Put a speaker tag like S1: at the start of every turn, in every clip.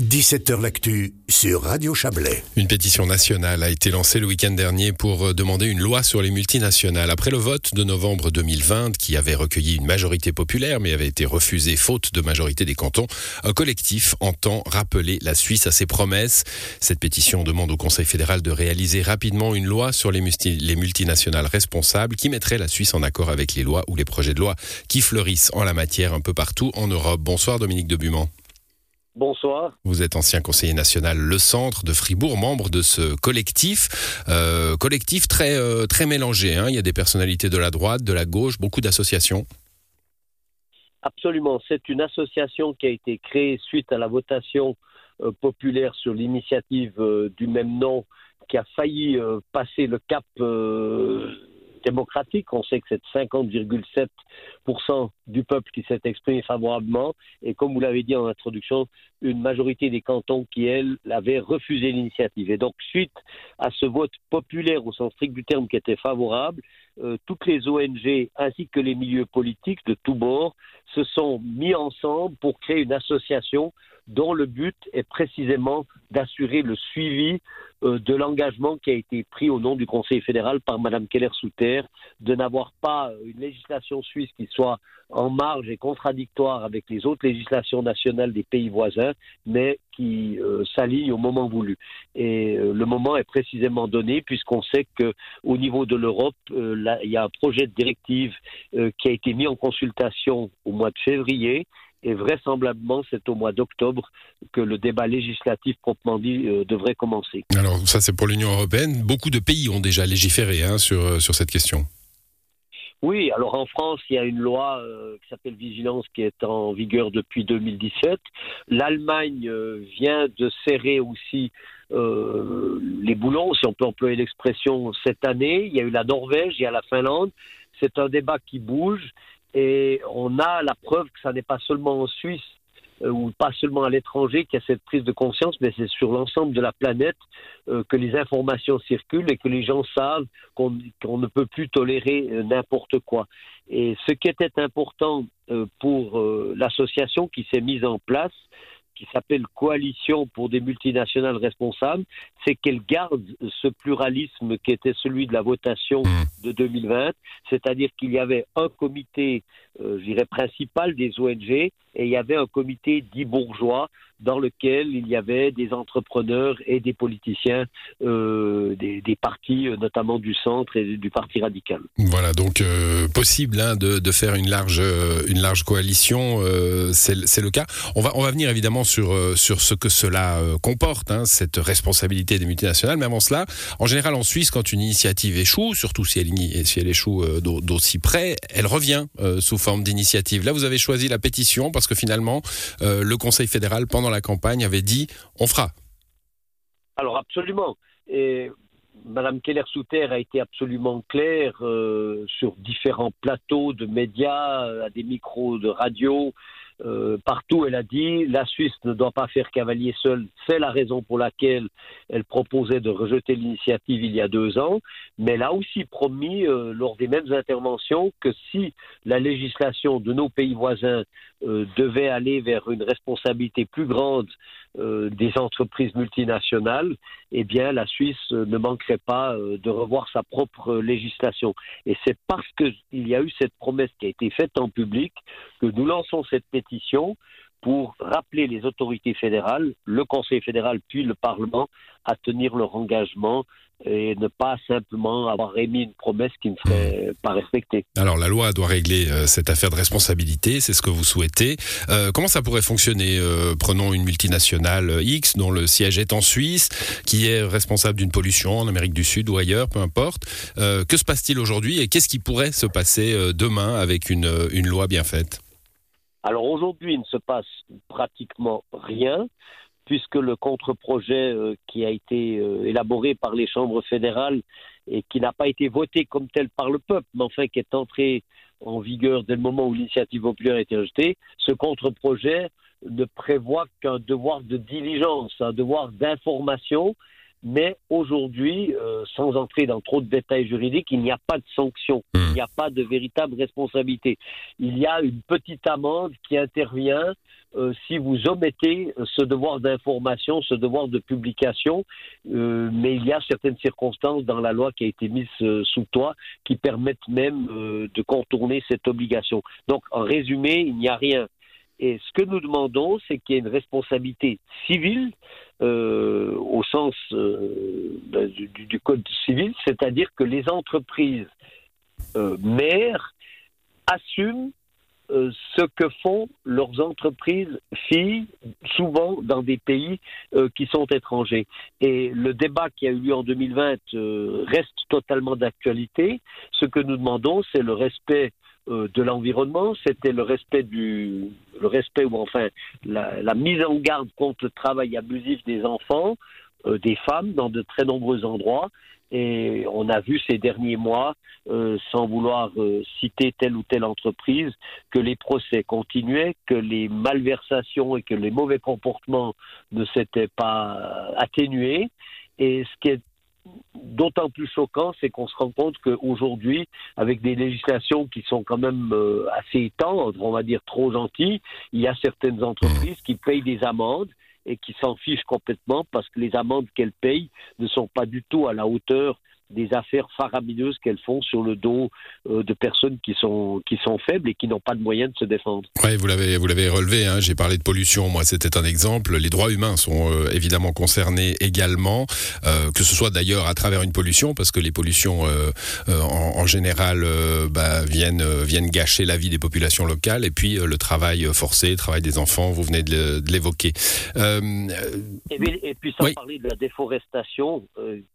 S1: 17h L'actu sur Radio Chablais.
S2: Une pétition nationale a été lancée le week-end dernier pour euh, demander une loi sur les multinationales. Après le vote de novembre 2020 qui avait recueilli une majorité populaire mais avait été refusé faute de majorité des cantons, un collectif entend rappeler la Suisse à ses promesses. Cette pétition demande au Conseil fédéral de réaliser rapidement une loi sur les, les multinationales responsables qui mettrait la Suisse en accord avec les lois ou les projets de loi qui fleurissent en la matière un peu partout en Europe. Bonsoir Dominique Debuman.
S3: Bonsoir.
S2: Vous êtes ancien conseiller national Le Centre de Fribourg, membre de ce collectif. Euh, collectif très, euh, très mélangé. Hein. Il y a des personnalités de la droite, de la gauche, beaucoup d'associations.
S3: Absolument. C'est une association qui a été créée suite à la votation euh, populaire sur l'initiative du même nom qui a failli passer le cap démocratique. On sait que c'est 50,7% du peuple qui s'est exprimé favorablement. Et comme vous l'avez dit en introduction, une majorité des cantons qui, elles, avaient refusé l'initiative. Et donc, suite à ce vote populaire au sens strict du terme qui était favorable, euh, toutes les ONG ainsi que les milieux politiques de tous bords se sont mis ensemble pour créer une association dont le but est précisément d'assurer le suivi de l'engagement qui a été pris au nom du Conseil fédéral par Mme Keller-Souter de n'avoir pas une législation suisse qui soit en marge et contradictoire avec les autres législations nationales des pays voisins, mais qui euh, s'aligne au moment voulu. Et euh, le moment est précisément donné puisqu'on sait qu'au niveau de l'Europe, il y a un projet de directive qui a été mis en consultation au mois de février et vraisemblablement c'est au mois d'octobre que le débat législatif proprement dit euh, devrait commencer.
S2: Alors ça c'est pour l'Union européenne. Beaucoup de pays ont déjà légiféré hein, sur, euh, sur cette question.
S3: Oui, alors en France, il y a une loi euh, qui s'appelle Vigilance qui est en vigueur depuis 2017. L'Allemagne vient de serrer aussi les boulons, si on peut employer l'expression, cette année. Il y a eu la Norvège, il y a la Finlande. C'est un débat qui bouge et on a la preuve que ça n'est pas seulement en Suisse euh, ou pas seulement à l'étranger qu'il y a cette prise de conscience, mais c'est sur l'ensemble de la planète euh, que les informations circulent et que les gens savent qu'on ne peut plus tolérer euh, n'importe quoi. Et ce qui était important pour l'association qui s'est mise en place, qui s'appelle Coalition pour des multinationales responsables, c'est qu'elle garde ce pluralisme qui était celui de la votation mmh. de 2020, c'est-à-dire qu'il y avait un comité, euh, je dirais, principal des ONG et il y avait un comité dit bourgeois dans lequel il y avait des entrepreneurs et des politiciens euh, des, partis, euh, notamment du centre et du parti radical.
S2: Voilà, donc euh, possible hein, de, faire une large, une large coalition, c'est le cas. On va, on va venir évidemment sur, sur ce que cela comporte, hein, cette responsabilité des multinationales, mais avant cela, en général en Suisse, quand une initiative échoue, surtout si elle, si elle échoue d'aussi près, elle revient sous forme d'initiative. Là, vous avez choisi la pétition que finalement, le Conseil fédéral, pendant la campagne, avait dit on fera.
S3: Alors absolument. Et Madame Keller-Souter a été absolument claire euh, sur différents plateaux de médias, euh, à des micros de radio. Euh, partout, elle a dit la Suisse ne doit pas faire cavalier seul. C'est la raison pour laquelle elle proposait de rejeter l'initiative il y a deux ans. Mais elle a aussi promis, lors des mêmes interventions, que si la législation de nos pays voisins euh, devait aller vers une responsabilité plus grande euh, des entreprises multinationales, eh bien la Suisse ne manquerait pas euh, de revoir sa propre législation. Et c'est parce qu'il y a eu cette promesse qui a été faite en public que nous lançons cette pétition pour rappeler les autorités fédérales, le Conseil fédéral puis le Parlement à tenir leur engagement et ne pas simplement avoir émis une promesse qui ne serait pas respectée.
S2: Alors la loi doit régler euh, cette affaire de responsabilité, c'est ce que vous souhaitez. Euh, comment ça pourrait fonctionner euh, Prenons une multinationale X dont le siège est en Suisse, qui est responsable d'une pollution en Amérique du Sud ou ailleurs, peu importe. que se passe-t-il aujourd'hui et qu'est-ce qui pourrait se passer demain avec une, une loi bien faite?
S3: Alors aujourd'hui, il ne se passe pratiquement rien puisque le contre-projet euh, qui a été euh, élaboré par les chambres fédérales et qui n'a pas été voté comme tel par le peuple, mais enfin qui est entré en vigueur dès le moment où l'initiative populaire a été rejetée, ce contre-projet ne prévoit qu'un devoir de diligence, un devoir d'information mais aujourd'hui, euh, sans entrer dans trop de détails juridiques, il n'y a pas de sanction, il
S2: Hmm.
S3: n'y a pas de véritable responsabilité. Il y a une petite amende qui intervient euh, si vous omettez ce devoir d'information, ce devoir de publication, euh, mais il y a certaines circonstances dans la loi qui a été mise euh, sous toit qui permettent même euh, de contourner cette obligation. Donc, en résumé, il n'y a rien. Et ce que nous demandons, c'est qu'il y ait une responsabilité civile euh, au sens euh, ben, du, code civil, c'est-à-dire que les entreprises euh, mères assument ce que font leurs entreprises filles, souvent dans des pays qui sont étrangers. Et le débat qui a eu lieu en 2020 euh, reste totalement d'actualité. Ce que nous demandons, c'est le respect de l'environnement, c'était le respect du, le respect ou enfin la, mise en garde contre le travail abusif des enfants, euh, des femmes dans de très nombreux endroits. Et on a vu ces derniers mois, euh, sans vouloir euh, citer telle ou telle entreprise, que les procès continuaient, que les malversations et que les mauvais comportements ne s'étaient pas atténués. Et ce qui est d'autant plus choquant, c'est qu'on se rend compte qu'aujourd'hui, avec des législations qui sont quand même euh, assez tendres, on va dire trop gentilles, il y a certaines entreprises qui payent des amendes et qui s'en fichent complètement parce que les amendes qu'elles payent ne sont pas du tout à la hauteur des affaires faramineuses qu'elles font sur le dos euh, de personnes qui sont, qui sont faibles et qui n'ont pas de moyens de se défendre.
S2: Ouais, vous l'avez, vous l'avez relevé. Hein, J'ai parlé de pollution. Moi, c'était un exemple. Les droits humains sont euh, évidemment concernés également, euh, que ce soit d'ailleurs à travers une pollution, parce que les pollutions en, en général bah, viennent viennent gâcher la vie des populations locales, et puis le travail forcé, le travail des enfants. Vous venez de l'évoquer.
S3: Et puis, et puis sans
S2: Oui.
S3: parler de la déforestation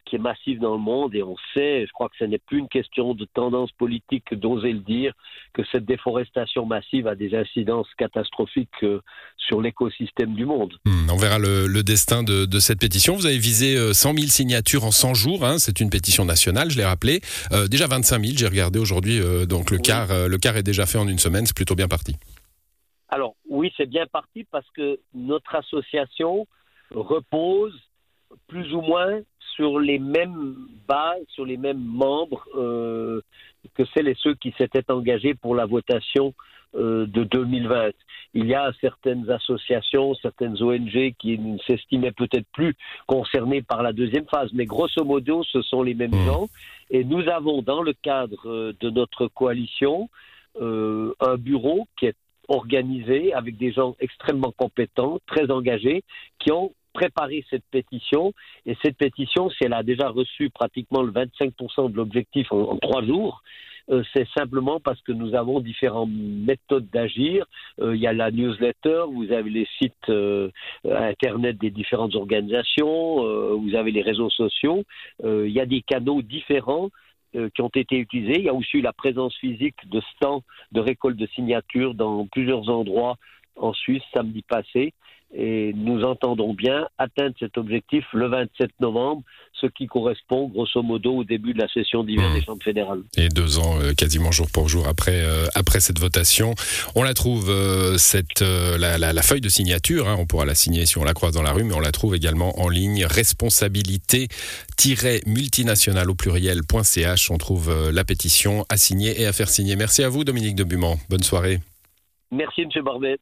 S3: qui est massive dans le monde, et on sait, je crois que ce n'est plus une question de tendance politique que d'oser le dire, que cette déforestation massive a des incidences catastrophiques euh, sur l'écosystème du monde.
S2: Hmm, On verra le, le destin de, de cette pétition. Vous avez visé euh, 100 000 signatures en 100 jours. hein. C'est une pétition nationale, je l'ai rappelé. Euh, déjà 25 000, j'ai regardé aujourd'hui. euh, donc le
S3: Oui.
S2: quart, euh, le quart est déjà fait en une semaine. C'est plutôt bien parti.
S3: Alors oui, c'est bien parti parce que notre association repose plus ou moins sur les mêmes bases, sur les mêmes membres euh, que celles et ceux qui s'étaient engagés pour la votation euh, de 2020. Il y a certaines associations, certaines ONG qui ne s'estimaient peut-être plus concernées par la deuxième phase, mais grosso modo, ce sont les mêmes
S2: Mmh.
S3: gens. Et nous avons, dans le cadre euh, de notre coalition, euh, un bureau qui est organisé avec des gens extrêmement compétents, très engagés, qui ont préparé cette pétition. Et cette pétition, si elle a déjà reçu pratiquement le 25% de l'objectif en, trois jours, euh, c'est simplement parce que nous avons différentes méthodes d'agir. Euh, il y a la newsletter, vous avez les sites euh, Internet des différentes organisations, vous avez les réseaux sociaux. Il y a des canaux différents qui ont été utilisés. Il y a aussi eu la présence physique de stands de récolte de signatures dans plusieurs endroits en Suisse samedi passé. Et nous entendons bien atteindre cet objectif le 27 novembre, ce qui correspond grosso modo au début de la session d'hiver
S2: Mmh.
S3: des chambres fédérales.
S2: Et deux ans, euh, quasiment jour pour jour après euh, après cette votation, on la trouve euh, cette euh, la, la, la feuille de signature. hein, on pourra la signer si on la croise dans la rue, mais on la trouve également en ligne. Responsabilité-multinationale au pluriel.ch. On trouve la pétition à signer et à faire signer. Merci à vous, Dominique de Buman. Bonne soirée.
S3: Merci, M. Barbet.